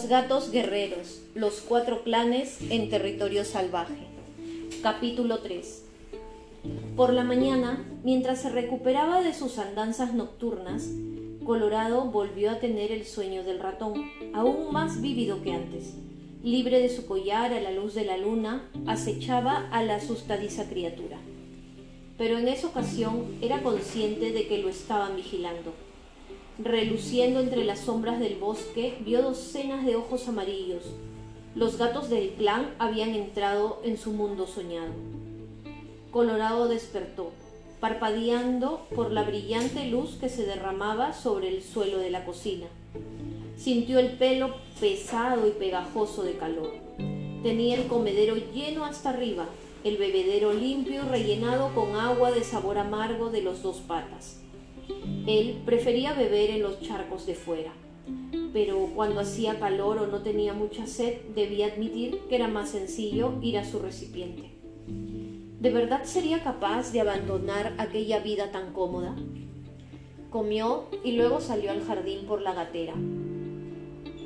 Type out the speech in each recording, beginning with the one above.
Los gatos guerreros, los cuatro clanes en territorio salvaje. Capítulo 3. Por la mañana, mientras se recuperaba de sus andanzas nocturnas, Colorado volvió a tener el sueño del ratón, aún más vívido que antes. Libre de su collar a la luz de la luna, acechaba a la asustadiza criatura. Pero en esa ocasión era consciente de que lo estaban vigilando Reluciendo entre las sombras del bosque, vio docenas de ojos amarillos. Los gatos del clan habían entrado en su mundo soñado. Colorado despertó, parpadeando por la brillante luz que se derramaba sobre el suelo de la cocina. Sintió el pelo pesado y pegajoso de calor. Tenía el comedero lleno hasta arriba, el bebedero limpio y rellenado con agua de sabor amargo de los dos patas. Él prefería beber en los charcos de fuera, pero cuando hacía calor o no tenía mucha sed, debía admitir que era más sencillo ir a su recipiente. ¿De verdad sería capaz de abandonar aquella vida tan cómoda? Comió y luego salió al jardín por la gatera.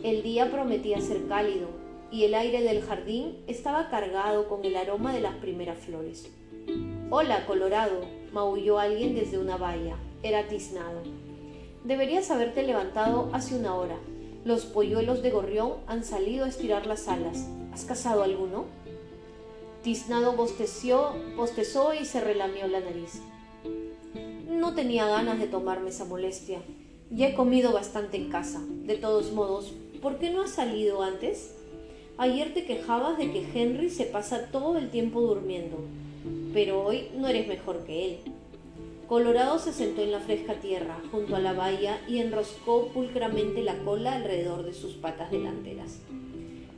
El día prometía ser cálido y el aire del jardín estaba cargado con el aroma de las primeras flores. Hola, Colorado, maulló alguien desde una valla. Era tiznado. Deberías haberte levantado hace una hora. Los polluelos de gorrión han salido a estirar las alas. ¿Has cazado alguno? Tiznado bosteció, bostezó y se relamió la nariz. No tenía ganas de tomarme esa molestia. Ya he comido bastante en casa. De todos modos, ¿por qué no has salido antes? Ayer te quejabas de que Henry se pasa todo el tiempo durmiendo, pero hoy no eres mejor que él. Colorado se sentó en la fresca tierra, junto a la valla, y enroscó pulcramente la cola alrededor de sus patas delanteras.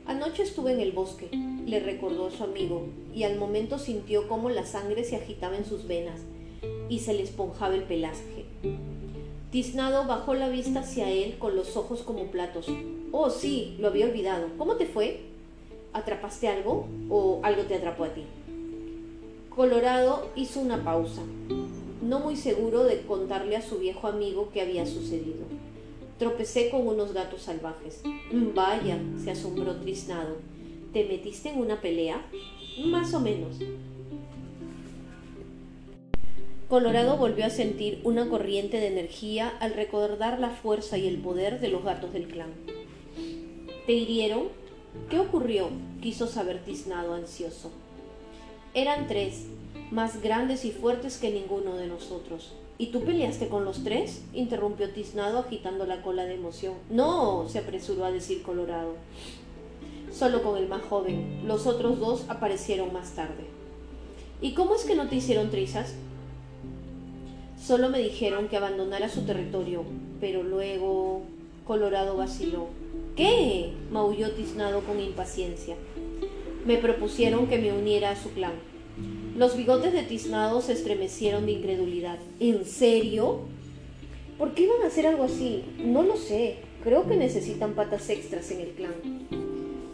Anoche estuve en el bosque, le recordó a su amigo, y al momento sintió cómo la sangre se agitaba en sus venas y se le esponjaba el pelaje. Tiznado bajó la vista hacia él con los ojos como platos. Oh, sí, lo había olvidado. ¿Cómo te fue? ¿Atrapaste algo o algo te atrapó a ti? Colorado hizo una pausa no muy seguro de contarle a su viejo amigo qué había sucedido. Tropecé con unos gatos salvajes. Vaya, se asombró Trisnado. ¿Te metiste en una pelea? Más o menos. Colorado volvió a sentir una corriente de energía al recordar la fuerza y el poder de los gatos del clan. ¿Te hirieron? ¿Qué ocurrió? quiso saber Tiznado ansioso. Eran tres, más grandes y fuertes que ninguno de nosotros. ¿Y tú peleaste con los tres? interrumpió Tiznado agitando la cola de emoción. No, se apresuró a decir Colorado. Solo con el más joven. Los otros dos aparecieron más tarde. ¿Y cómo es que no te hicieron trizas? Solo me dijeron que abandonara su territorio, pero luego Colorado vaciló. ¿Qué? maulló Tiznado con impaciencia. Me propusieron que me uniera a su clan. Los bigotes de Tiznado se estremecieron de incredulidad. ¿En serio? ¿Por qué iban a hacer algo así? No lo sé. Creo que necesitan patas extras en el clan.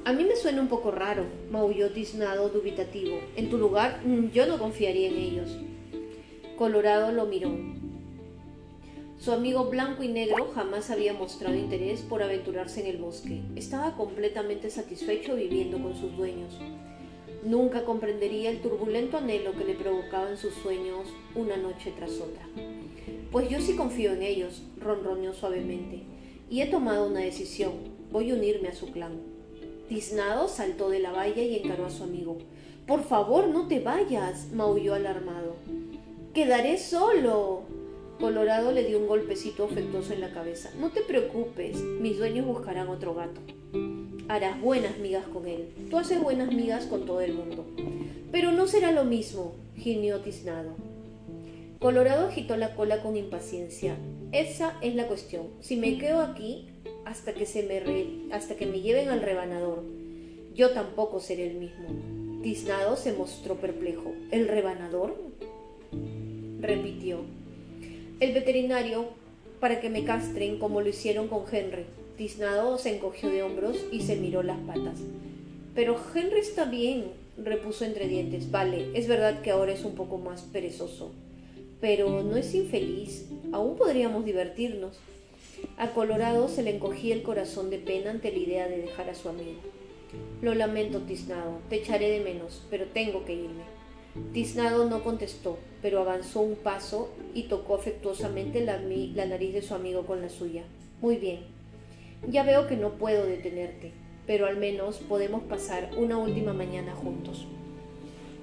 A mí me suena un poco raro, maulló Tiznado dubitativo. En tu lugar, mm, yo no confiaría en ellos. Colorado lo miró. Su amigo blanco y negro jamás había mostrado interés por aventurarse en el bosque. Estaba completamente satisfecho viviendo con sus dueños. Nunca comprendería el turbulento anhelo que le provocaban sus sueños una noche tras otra. Pues yo sí confío en ellos, ronroneó suavemente, y he tomado una decisión. Voy a unirme a su clan. Tiznado saltó de la valla y encaró a su amigo. Por favor, no te vayas, maulló alarmado. Quedaré solo. Colorado le dio un golpecito afectuoso en la cabeza. No te preocupes, mis dueños buscarán otro gato harás buenas migas con él. Tú haces buenas migas con todo el mundo. Pero no será lo mismo, gimió tiznado. Colorado agitó la cola con impaciencia. Esa es la cuestión. Si me quedo aquí hasta que, se me hasta que me lleven al rebanador, yo tampoco seré el mismo. Tiznado se mostró perplejo. ¿El rebanador? repitió. El veterinario, para que me castren como lo hicieron con Henry. Tiznado se encogió de hombros y se miró las patas. Pero Henry está bien, repuso entre dientes. Vale, es verdad que ahora es un poco más perezoso. Pero no es infeliz. Aún podríamos divertirnos. A Colorado se le encogía el corazón de pena ante la idea de dejar a su amigo. Lo lamento, Tiznado, te echaré de menos, pero tengo que irme. Tiznado no contestó, pero avanzó un paso y tocó afectuosamente la, la nariz de su amigo con la suya. Muy bien. Ya veo que no puedo detenerte, pero al menos podemos pasar una última mañana juntos.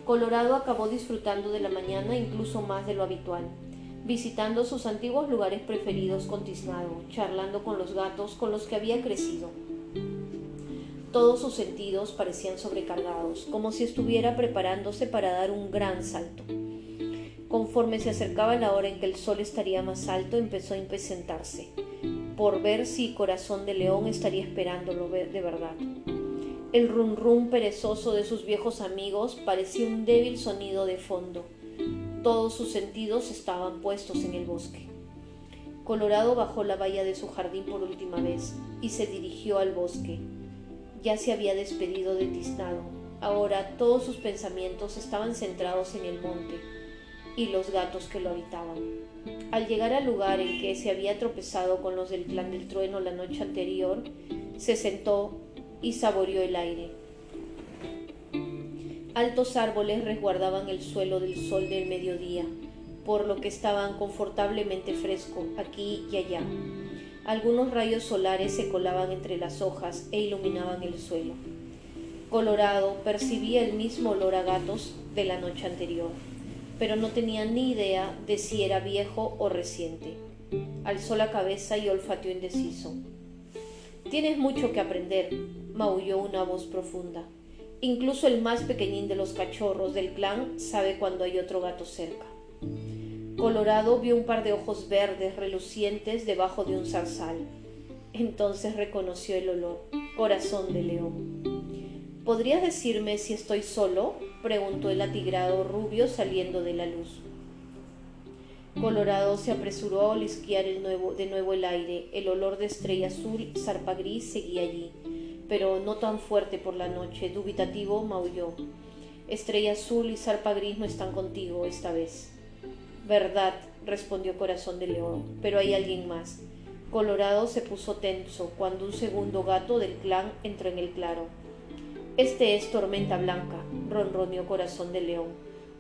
Colorado acabó disfrutando de la mañana incluso más de lo habitual, visitando sus antiguos lugares preferidos con Tiznado, charlando con los gatos con los que había crecido. Todos sus sentidos parecían sobrecargados, como si estuviera preparándose para dar un gran salto. Conforme se acercaba la hora en que el sol estaría más alto, empezó a impacientarse, por ver si Corazón de León estaría esperándolo de verdad. El rum perezoso de sus viejos amigos parecía un débil sonido de fondo. Todos sus sentidos estaban puestos en el bosque. Colorado bajó la valla de su jardín por última vez y se dirigió al bosque. Ya se había despedido de Tiznado. Ahora todos sus pensamientos estaban centrados en el monte y los gatos que lo habitaban. Al llegar al lugar en que se había tropezado con los del clan del trueno la noche anterior, se sentó y saboreó el aire. Altos árboles resguardaban el suelo del sol del mediodía, por lo que estaban confortablemente fresco aquí y allá. Algunos rayos solares se colaban entre las hojas e iluminaban el suelo. Colorado percibía el mismo olor a gatos de la noche anterior, pero no tenía ni idea de si era viejo o reciente. Alzó la cabeza y olfateó indeciso. Tienes mucho que aprender, maulló una voz profunda. Incluso el más pequeñín de los cachorros del clan sabe cuando hay otro gato cerca. Colorado vio un par de ojos verdes relucientes debajo de un zarzal. Entonces reconoció el olor. Corazón de león. ¿Podrías decirme si estoy solo? Preguntó el atigrado rubio saliendo de la luz. Colorado se apresuró a olisquear de nuevo el aire. El olor de estrella azul zarpa gris seguía allí, pero no tan fuerte por la noche. Dubitativo maulló. Estrella azul y zarpa gris no están contigo esta vez. Verdad, respondió Corazón de León, pero hay alguien más. Colorado se puso tenso cuando un segundo gato del clan entró en el claro. Este es Tormenta Blanca, ronroneó Corazón de León,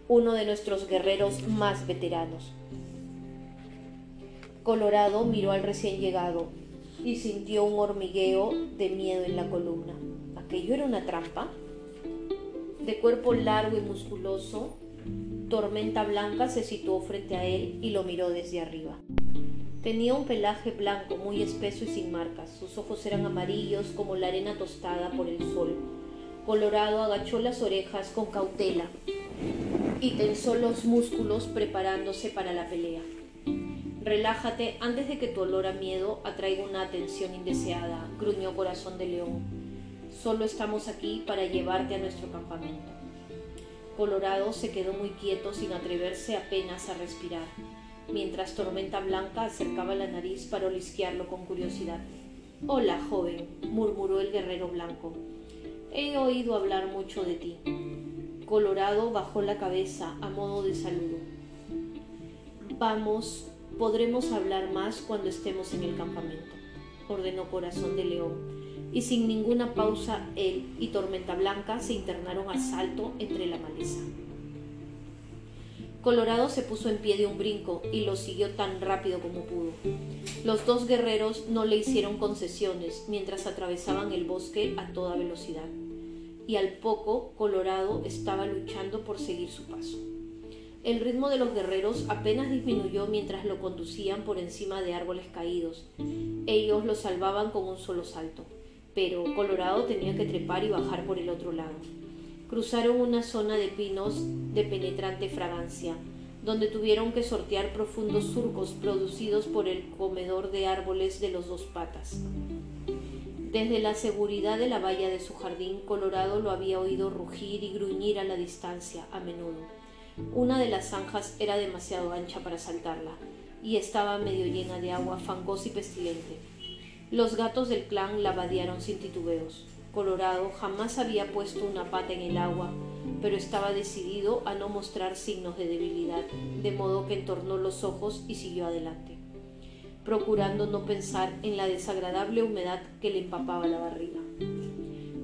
uno de nuestros guerreros más veteranos. Colorado miró al recién llegado y sintió un hormigueo de miedo en la columna. ¿Aquello era una trampa? De cuerpo largo y musculoso, Tormenta Blanca se situó frente a él y lo miró desde arriba. Tenía un pelaje blanco muy espeso y sin marcas. Sus ojos eran amarillos como la arena tostada por el sol. Colorado agachó las orejas con cautela y tensó los músculos preparándose para la pelea. Relájate antes de que tu olor a miedo atraiga una atención indeseada, gruñó Corazón de León. Solo estamos aquí para llevarte a nuestro campamento. Colorado se quedó muy quieto sin atreverse apenas a respirar, mientras Tormenta Blanca acercaba la nariz para olisquearlo con curiosidad. Hola, joven, murmuró el guerrero blanco. He oído hablar mucho de ti. Colorado bajó la cabeza a modo de saludo. Vamos, Podremos hablar más cuando estemos en el campamento, ordenó Corazón de León, y sin ninguna pausa él y Tormenta Blanca se internaron a salto entre la maleza. Colorado se puso en pie de un brinco y lo siguió tan rápido como pudo. Los dos guerreros no le hicieron concesiones mientras atravesaban el bosque a toda velocidad, y al poco Colorado estaba luchando por seguir su paso. El ritmo de los guerreros apenas disminuyó mientras lo conducían por encima de árboles caídos. Ellos lo salvaban con un solo salto, pero Colorado tenía que trepar y bajar por el otro lado. Cruzaron una zona de pinos de penetrante fragancia, donde tuvieron que sortear profundos surcos producidos por el comedor de árboles de los dos patas. Desde la seguridad de la valla de su jardín, Colorado lo había oído rugir y gruñir a la distancia, a menudo. Una de las zanjas era demasiado ancha para saltarla y estaba medio llena de agua fangosa y pestilente. Los gatos del clan la vadearon sin titubeos. Colorado jamás había puesto una pata en el agua, pero estaba decidido a no mostrar signos de debilidad, de modo que entornó los ojos y siguió adelante. Procurando no pensar en la desagradable humedad que le empapaba la barriga.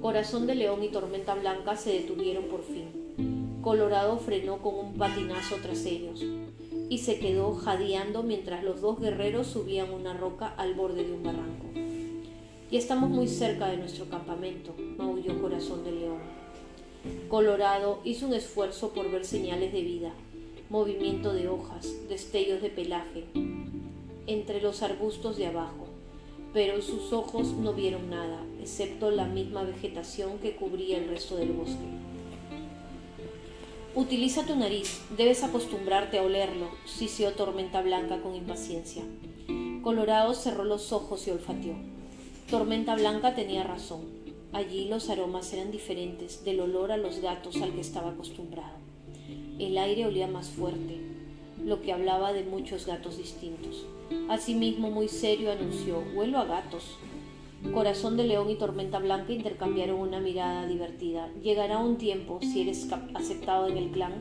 Corazón de León y Tormenta Blanca se detuvieron por fin. Colorado frenó con un patinazo tras ellos y se quedó jadeando mientras los dos guerreros subían una roca al borde de un barranco. Ya estamos muy cerca de nuestro campamento, maulló Corazón de León. Colorado hizo un esfuerzo por ver señales de vida, movimiento de hojas, destellos de pelaje, entre los arbustos de abajo, pero sus ojos no vieron nada, excepto la misma vegetación que cubría el resto del bosque. Utiliza tu nariz, debes acostumbrarte a olerlo, sisió Tormenta Blanca con impaciencia. Colorado cerró los ojos y olfateó. Tormenta Blanca tenía razón. Allí los aromas eran diferentes del olor a los gatos al que estaba acostumbrado. El aire olía más fuerte, lo que hablaba de muchos gatos distintos. Asimismo, muy serio anunció, huelo a gatos. Corazón de León y Tormenta Blanca intercambiaron una mirada divertida. Llegará un tiempo, si eres aceptado en el clan,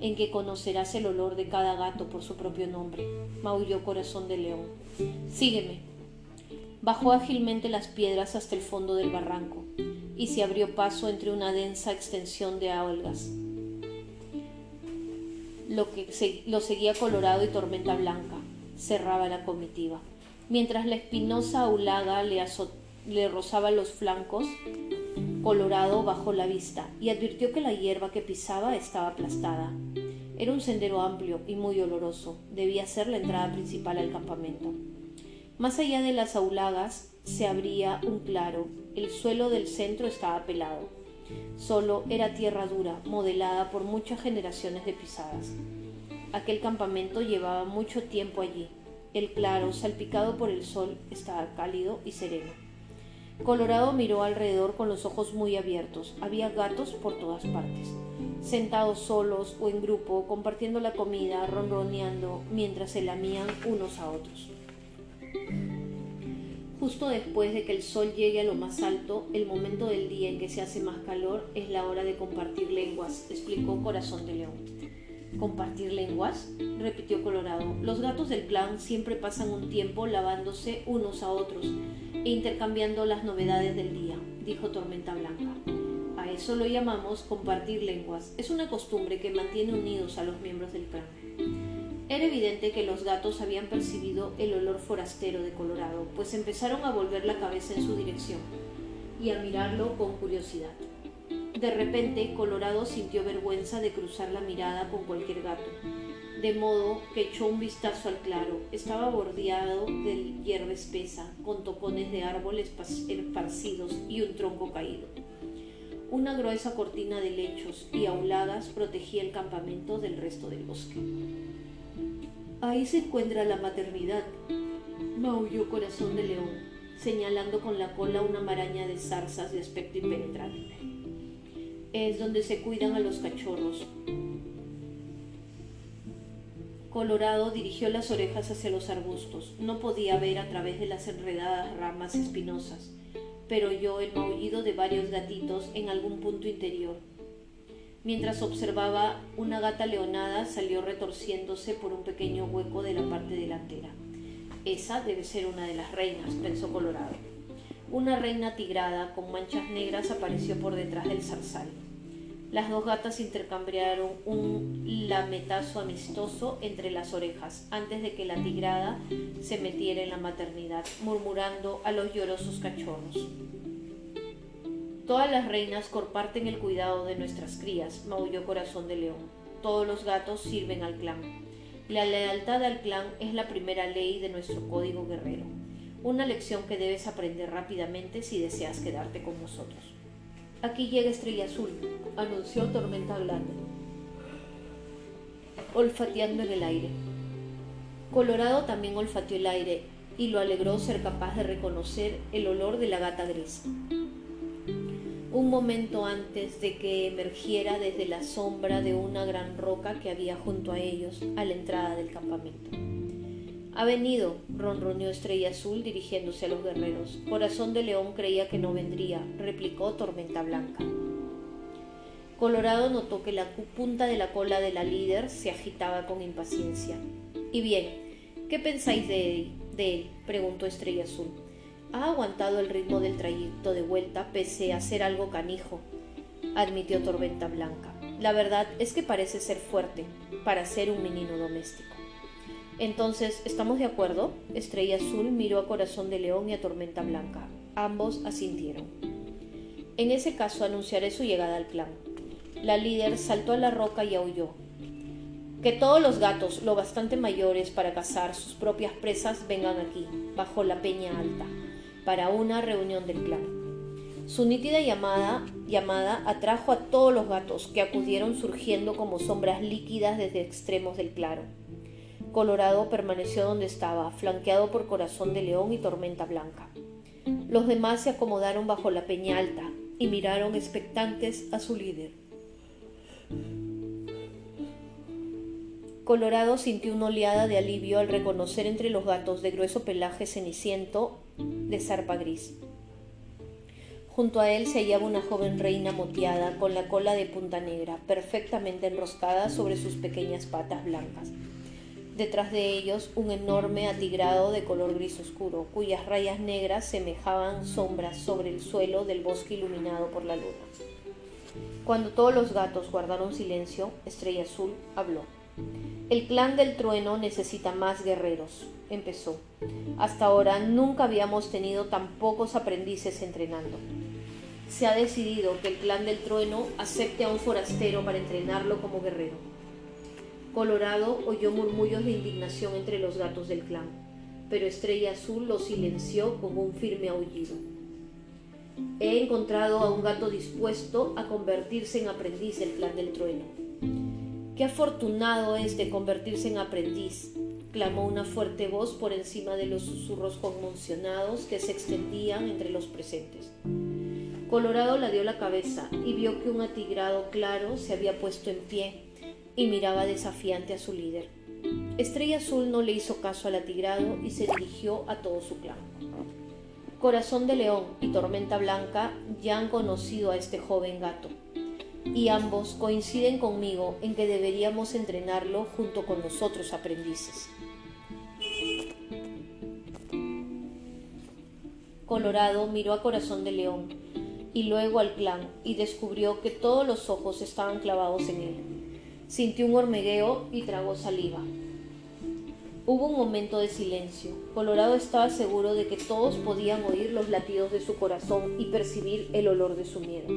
en que conocerás el olor de cada gato por su propio nombre, maulló Corazón de León. Sígueme. Bajó ágilmente las piedras hasta el fondo del barranco y se abrió paso entre una densa extensión de algas. Lo que lo seguía Colorado y Tormenta Blanca. Cerraba la comitiva. Mientras la espinosa aulaga le, rozaba los flancos, Colorado bajó la vista y advirtió que la hierba que pisaba estaba aplastada. Era un sendero amplio y muy oloroso. Debía ser la entrada principal al campamento. Más allá de las aulagas se abría un claro. El suelo del centro estaba pelado. Solo era tierra dura, modelada por muchas generaciones de pisadas. Aquel campamento llevaba mucho tiempo allí. El claro, salpicado por el sol, estaba cálido y sereno. Colorado miró alrededor con los ojos muy abiertos. Había gatos por todas partes, sentados solos o en grupo, compartiendo la comida, ronroneando, mientras se lamían unos a otros. Justo después de que el sol llegue a lo más alto, el momento del día en que se hace más calor es la hora de compartir lenguas, explicó Corazón de León. ¿Compartir lenguas? repitió Colorado. Los gatos del clan siempre pasan un tiempo lavándose unos a otros e intercambiando las novedades del día, dijo Tormenta Blanca. A eso lo llamamos compartir lenguas. Es una costumbre que mantiene unidos a los miembros del clan. Era evidente que los gatos habían percibido el olor forastero de Colorado, pues empezaron a volver la cabeza en su dirección y a mirarlo con curiosidad. De repente, Colorado sintió vergüenza de cruzar la mirada con cualquier gato, de modo que echó un vistazo al claro. Estaba bordeado de hierba espesa, con topones de árboles esparcidos y un tronco caído. Una gruesa cortina de lechos y auladas protegía el campamento del resto del bosque. Ahí se encuentra la maternidad, maulló Corazón de León, señalando con la cola una maraña de zarzas de aspecto impenetrable es donde se cuidan a los cachorros. Colorado dirigió las orejas hacia los arbustos. No podía ver a través de las enredadas ramas espinosas, pero oyó el maullido de varios gatitos en algún punto interior. Mientras observaba, una gata leonada salió retorciéndose por un pequeño hueco de la parte delantera. Esa debe ser una de las reinas, pensó Colorado. Una reina tigrada con manchas negras apareció por detrás del zarzal. Las dos gatas intercambiaron un lametazo amistoso entre las orejas antes de que la tigrada se metiera en la maternidad, murmurando a los llorosos cachorros. Todas las reinas comparten el cuidado de nuestras crías, maulló Corazón de León. Todos los gatos sirven al clan. La lealtad al clan es la primera ley de nuestro código guerrero, una lección que debes aprender rápidamente si deseas quedarte con nosotros. Aquí llega Estrella Azul, anunció Tormenta Blanca, olfateando en el aire. Colorado también olfateó el aire y lo alegró ser capaz de reconocer el olor de la gata gris. Un momento antes de que emergiera desde la sombra de una gran roca que había junto a ellos a la entrada del campamento. Ha venido, ronroneó Estrella Azul dirigiéndose a los guerreros. Corazón de León creía que no vendría, replicó Tormenta Blanca. Colorado notó que la punta de la cola de la líder se agitaba con impaciencia. Y bien, ¿qué pensáis de Eddie? de él? preguntó Estrella Azul. Ha aguantado el ritmo del trayecto de vuelta pese a ser algo canijo, admitió Tormenta Blanca. La verdad es que parece ser fuerte para ser un menino doméstico. Entonces, ¿estamos de acuerdo? Estrella Azul miró a Corazón de León y a Tormenta Blanca. Ambos asintieron. En ese caso anunciaré su llegada al clan. La líder saltó a la roca y aulló. Que todos los gatos, lo bastante mayores para cazar sus propias presas, vengan aquí, bajo la peña alta, para una reunión del clan. Su nítida llamada, llamada atrajo a todos los gatos, que acudieron surgiendo como sombras líquidas desde extremos del claro. Colorado permaneció donde estaba, flanqueado por Corazón de León y Tormenta Blanca. Los demás se acomodaron bajo la peña alta y miraron expectantes a su líder. Colorado sintió una oleada de alivio al reconocer entre los gatos de grueso pelaje ceniciento de zarpa gris. Junto a él se hallaba una joven reina moteada con la cola de punta negra, perfectamente enroscada sobre sus pequeñas patas blancas. Detrás de ellos un enorme atigrado de color gris oscuro, cuyas rayas negras semejaban sombras sobre el suelo del bosque iluminado por la luna. Cuando todos los gatos guardaron silencio, Estrella Azul habló. El clan del trueno necesita más guerreros, empezó. Hasta ahora nunca habíamos tenido tan pocos aprendices entrenando. Se ha decidido que el clan del trueno acepte a un forastero para entrenarlo como guerrero. Colorado oyó murmullos de indignación entre los gatos del clan, pero Estrella Azul lo silenció con un firme aullido. He encontrado a un gato dispuesto a convertirse en aprendiz del clan del trueno. Qué afortunado es de convertirse en aprendiz, clamó una fuerte voz por encima de los susurros conmocionados que se extendían entre los presentes. Colorado la dio la cabeza y vio que un atigrado claro se había puesto en pie y miraba desafiante a su líder. Estrella Azul no le hizo caso al atigrado y se dirigió a todo su clan. Corazón de León y Tormenta Blanca ya han conocido a este joven gato, y ambos coinciden conmigo en que deberíamos entrenarlo junto con los otros aprendices. Colorado miró a Corazón de León y luego al clan y descubrió que todos los ojos estaban clavados en él. Sintió un hormigueo y tragó saliva. Hubo un momento de silencio. Colorado estaba seguro de que todos podían oír los latidos de su corazón y percibir el olor de su miedo.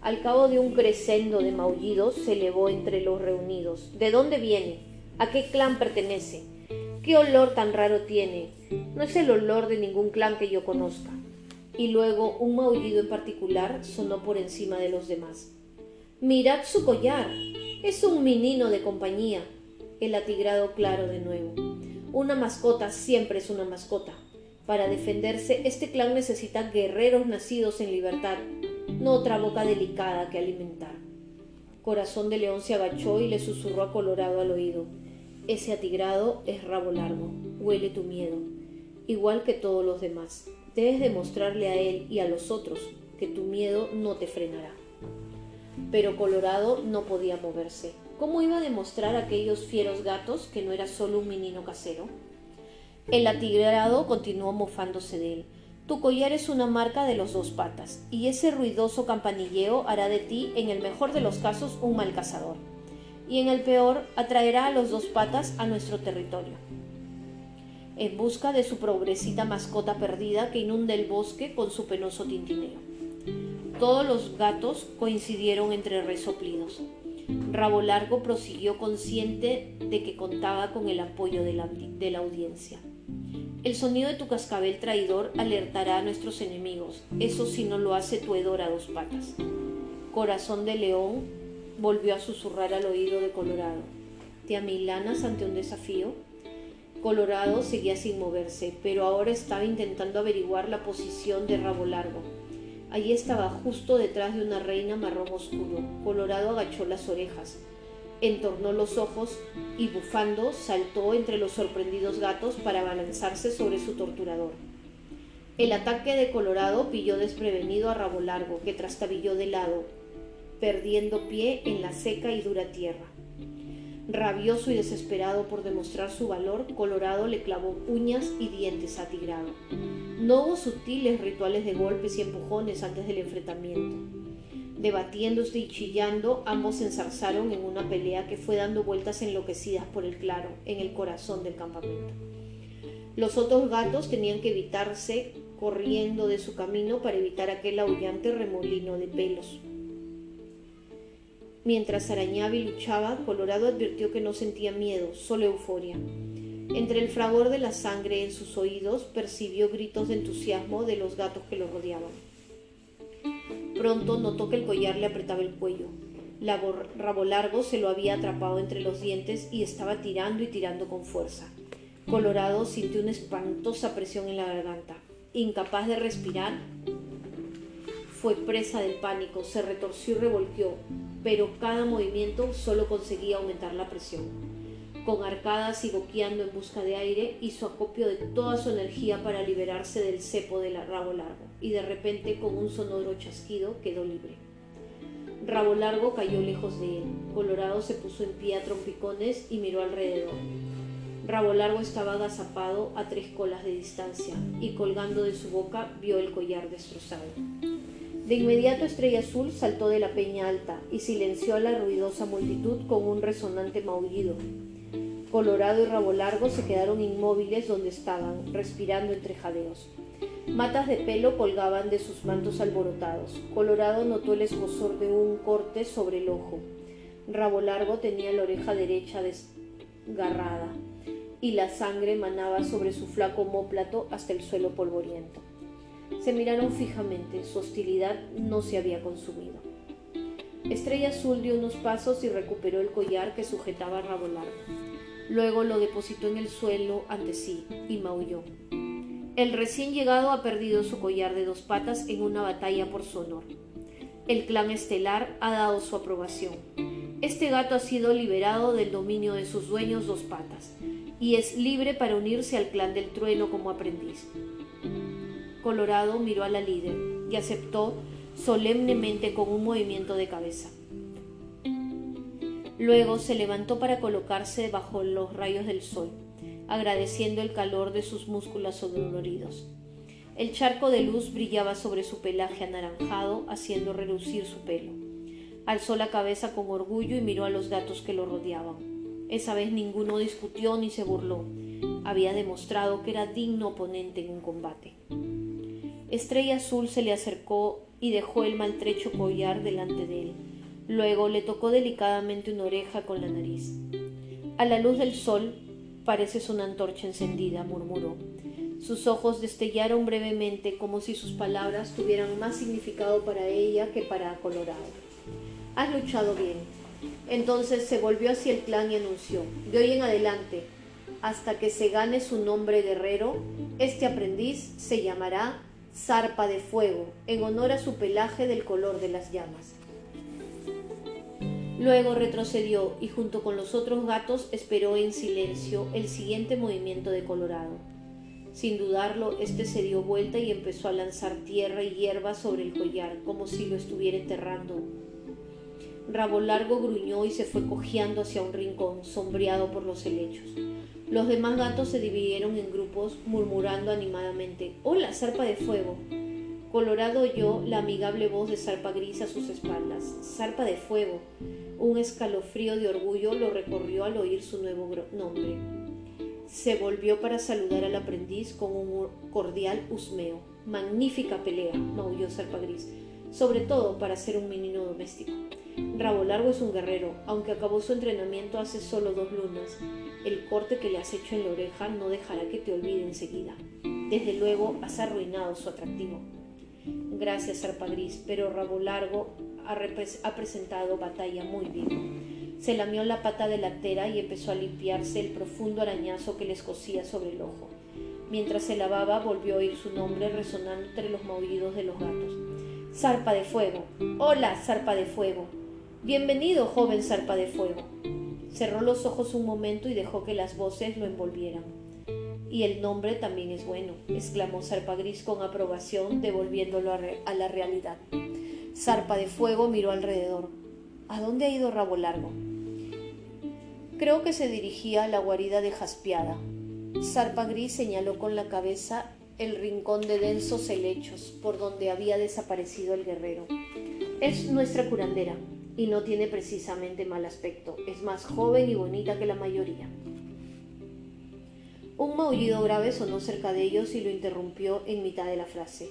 Al cabo de un crescendo de maullidos se elevó entre los reunidos. ¿De dónde viene? ¿A qué clan pertenece? ¿Qué olor tan raro tiene? No es el olor de ningún clan que yo conozca. Y luego un maullido en particular sonó por encima de los demás. Mirad su collar. Es un menino de compañía. El atigrado claro de nuevo. Una mascota siempre es una mascota. Para defenderse, este clan necesita guerreros nacidos en libertad, no otra boca delicada que alimentar. Corazón de León se agachó y le susurró a Colorado al oído. Ese atigrado es rabo largo, huele tu miedo, igual que todos los demás. Debes demostrarle a él y a los otros que tu miedo no te frenará pero Colorado no podía moverse. ¿Cómo iba a demostrar a aquellos fieros gatos que no era solo un menino casero? El atigrado continuó mofándose de él. Tu collar es una marca de los dos patas, y ese ruidoso campanilleo hará de ti, en el mejor de los casos, un mal cazador, y en el peor atraerá a los dos patas a nuestro territorio, en busca de su progresita mascota perdida que inunda el bosque con su penoso tintineo. Todos los gatos coincidieron entre resoplidos. Rabo Largo prosiguió consciente de que contaba con el apoyo de la, audiencia. El sonido de tu cascabel traidor alertará a nuestros enemigos, eso si no lo hace tu hedor a dos patas. Corazón de león volvió a susurrar al oído de Colorado. ¿Te amilanas ante un desafío? Colorado seguía sin moverse, pero ahora estaba intentando averiguar la posición de Rabo Largo Allí estaba justo detrás de una reina marrón oscuro. Colorado agachó las orejas, entornó los ojos y bufando saltó entre los sorprendidos gatos para abalanzarse sobre su torturador. El ataque de Colorado pilló desprevenido a Rabo Largo, que trastabilló de lado, perdiendo pie en la seca y dura tierra. Rabioso y desesperado por demostrar su valor, Colorado le clavó uñas y dientes a Tigrado. No hubo sutiles rituales de golpes y empujones antes del enfrentamiento. Debatiéndose y chillando, ambos se enzarzaron en una pelea que fue dando vueltas enloquecidas por el claro en el corazón del campamento. Los otros gatos tenían que evitarse corriendo de su camino para evitar aquel aullante remolino de pelos. Mientras arañaba y luchaba, Colorado advirtió que no sentía miedo, solo euforia. Entre el fragor de la sangre en sus oídos percibió gritos de entusiasmo de los gatos que lo rodeaban. Pronto notó que el collar le apretaba el cuello. La rabo largo se lo había atrapado entre los dientes y estaba tirando y tirando con fuerza. Colorado sintió una espantosa presión en la garganta. Incapaz de respirar, fue presa del pánico, se retorció y revolvió, pero cada movimiento solo conseguía aumentar la presión. Con arcadas y boqueando en busca de aire, hizo acopio de toda su energía para liberarse del cepo del rabo largo, y de repente, con un sonoro chasquido, quedó libre. Rabo largo cayó lejos de él. Colorado se puso en pie a trompicones y miró alrededor. Rabo largo estaba agazapado a tres colas de distancia y colgando de su boca vio el collar destrozado. De inmediato Estrella Azul saltó de la peña alta y silenció a la ruidosa multitud con un resonante maullido. Colorado y Rabo Largo se quedaron inmóviles donde estaban, respirando entre jadeos. Matas de pelo colgaban de sus mantos alborotados. Colorado notó el escosor de un corte sobre el ojo. Rabo Largo tenía la oreja derecha desgarrada y la sangre manaba sobre su flaco móplato hasta el suelo polvoriento. Se miraron fijamente, su hostilidad no se había consumido. Estrella Azul dio unos pasos y recuperó el collar que sujetaba a Rabo Largo. Luego lo depositó en el suelo ante sí y maulló. El recién llegado ha perdido su collar de dos patas en una batalla por su honor. El clan estelar ha dado su aprobación. Este gato ha sido liberado del dominio de sus dueños dos patas y es libre para unirse al clan del trueno como aprendiz. Colorado miró a la líder y aceptó solemnemente con un movimiento de cabeza. Luego se levantó para colocarse bajo los rayos del sol, agradeciendo el calor de sus músculos doloridos. El charco de luz brillaba sobre su pelaje anaranjado, haciendo relucir su pelo. Alzó la cabeza con orgullo y miró a los gatos que lo rodeaban. Esa vez ninguno discutió ni se burló. Había demostrado que era digno oponente en un combate. Estrella Azul se le acercó y dejó el maltrecho collar delante de él. Luego le tocó delicadamente una oreja con la nariz. A la luz del sol pareces una antorcha encendida, murmuró. Sus ojos destellaron brevemente como si sus palabras tuvieran más significado para ella que para Colorado. Has luchado bien. Entonces se volvió hacia el clan y anunció, de hoy en adelante, hasta que se gane su nombre guerrero, este aprendiz se llamará zarpa de fuego, en honor a su pelaje del color de las llamas. Luego retrocedió y junto con los otros gatos esperó en silencio el siguiente movimiento de Colorado. Sin dudarlo, este se dio vuelta y empezó a lanzar tierra y hierba sobre el collar, como si lo estuviera enterrando. Rabo Largo gruñó y se fue cojeando hacia un rincón, sombreado por los helechos. Los demás gatos se dividieron en grupos, murmurando animadamente: ¡Hola, zarpa de fuego! Colorado oyó la amigable voz de Zarpa Gris a sus espaldas. Zarpa de fuego. Un escalofrío de orgullo lo recorrió al oír su nuevo nombre. Se volvió para saludar al aprendiz con un cordial husmeo. Magnífica pelea, maulló Zarpa Gris, sobre todo para ser un menino doméstico. Rabo Largo es un guerrero, aunque acabó su entrenamiento hace solo dos lunas. El corte que le has hecho en la oreja no dejará que te olvide enseguida. Desde luego has arruinado su atractivo. Gracias, Arpa Gris, pero Rabo Largo ha, presentado batalla muy bien. Se lamió la pata delantera y empezó a limpiarse el profundo arañazo que le escocía sobre el ojo. Mientras se lavaba, volvió a oír su nombre resonando entre los maullidos de los gatos. Zarpa de fuego. Hola, zarpa de fuego. Bienvenido, joven zarpa de fuego. Cerró los ojos un momento y dejó que las voces lo envolvieran. Y el nombre también es bueno, exclamó Zarpa Gris con aprobación, devolviéndolo a, la realidad. Zarpa de fuego miró alrededor. ¿A dónde ha ido Rabo Largo? Creo que se dirigía a la guarida de Jaspiada. Zarpa Gris señaló con la cabeza el rincón de densos helechos por donde había desaparecido el guerrero. Es nuestra curandera y no tiene precisamente mal aspecto. Es más joven y bonita que la mayoría. Un maullido grave sonó cerca de ellos y lo interrumpió en mitad de la frase.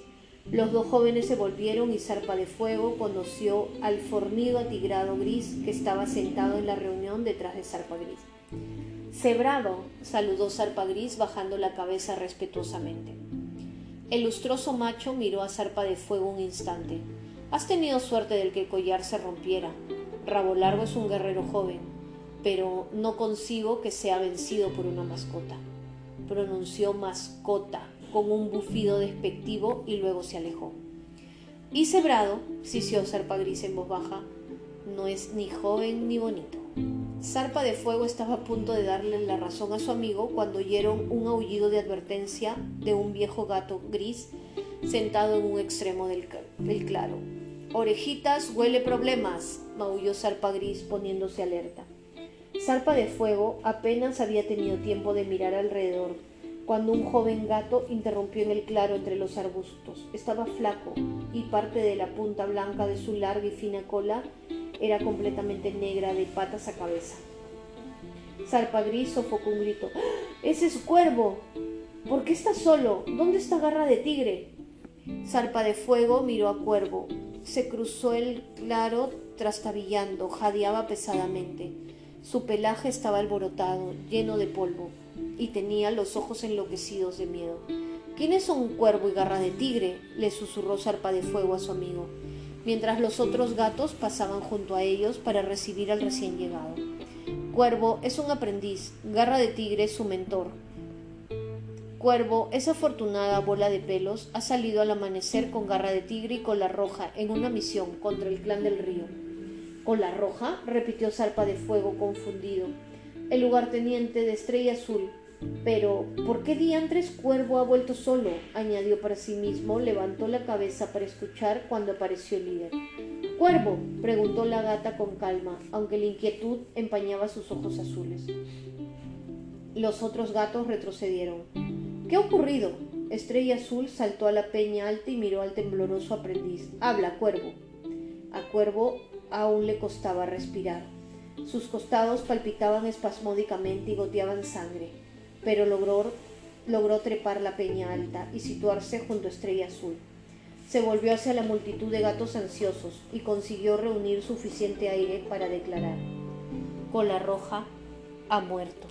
Los dos jóvenes se volvieron y Zarpa de Fuego conoció al fornido atigrado gris que estaba sentado en la reunión detrás de Zarpa Gris. Cebrado, saludó Zarpa Gris bajando la cabeza respetuosamente. El lustroso macho miró a Zarpa de Fuego un instante. Has tenido suerte del que el collar se rompiera. Rabo Largo es un guerrero joven, pero no consigo que sea vencido por una mascota. Pronunció mascota con un bufido despectivo y luego se alejó. Y Cebrado, sisió Zarpa Gris en voz baja, no es ni joven ni bonito. Zarpa de Fuego estaba a punto de darle la razón a su amigo cuando oyeron un aullido de advertencia de un viejo gato gris sentado en un extremo del, claro. Orejitas, huele problemas, maulló Zarpa Gris poniéndose alerta. Zarpa de Fuego apenas había tenido tiempo de mirar alrededor cuando un joven gato interrumpió en el claro entre los arbustos. Estaba flaco y parte de la punta blanca de su larga y fina cola era completamente negra de patas a cabeza. Zarpa Gris sofocó un grito. ¡Ah! ¡Ese es Cuervo! ¿Por qué está solo? ¿Dónde está Garra de Tigre? Zarpa de Fuego miró a Cuervo. Se cruzó el claro trastabillando, jadeaba pesadamente. Su pelaje estaba alborotado, lleno de polvo y tenía los ojos enloquecidos de miedo. ¿Quiénes son Cuervo y Garra de Tigre? le susurró Zarpa de Fuego a su amigo, mientras los otros gatos pasaban junto a ellos para recibir al recién llegado. Cuervo es un aprendiz, Garra de Tigre es su mentor. Cuervo, esa afortunada bola de pelos, ha salido al amanecer con Garra de Tigre y Cola Roja en una misión contra el clan del río. ¿Cola Roja? repitió Zarpa de Fuego confundido. El lugarteniente de Estrella Azul pero, ¿por qué diantres Cuervo ha vuelto solo? añadió para sí mismo, levantó la cabeza para escuchar cuando apareció el líder. Cuervo, preguntó la gata con calma, aunque la inquietud empañaba sus ojos azules. Los otros gatos retrocedieron. ¿Qué ha ocurrido? Estrella Azul saltó a la peña alta y miró al tembloroso aprendiz. Habla, Cuervo. A Cuervo aún le costaba respirar. Sus costados palpitaban espasmódicamente y goteaban sangre pero logró, logró trepar la peña alta y situarse junto a Estrella Azul. Se volvió hacia la multitud de gatos ansiosos y consiguió reunir suficiente aire para declarar. Cola Roja ha muerto.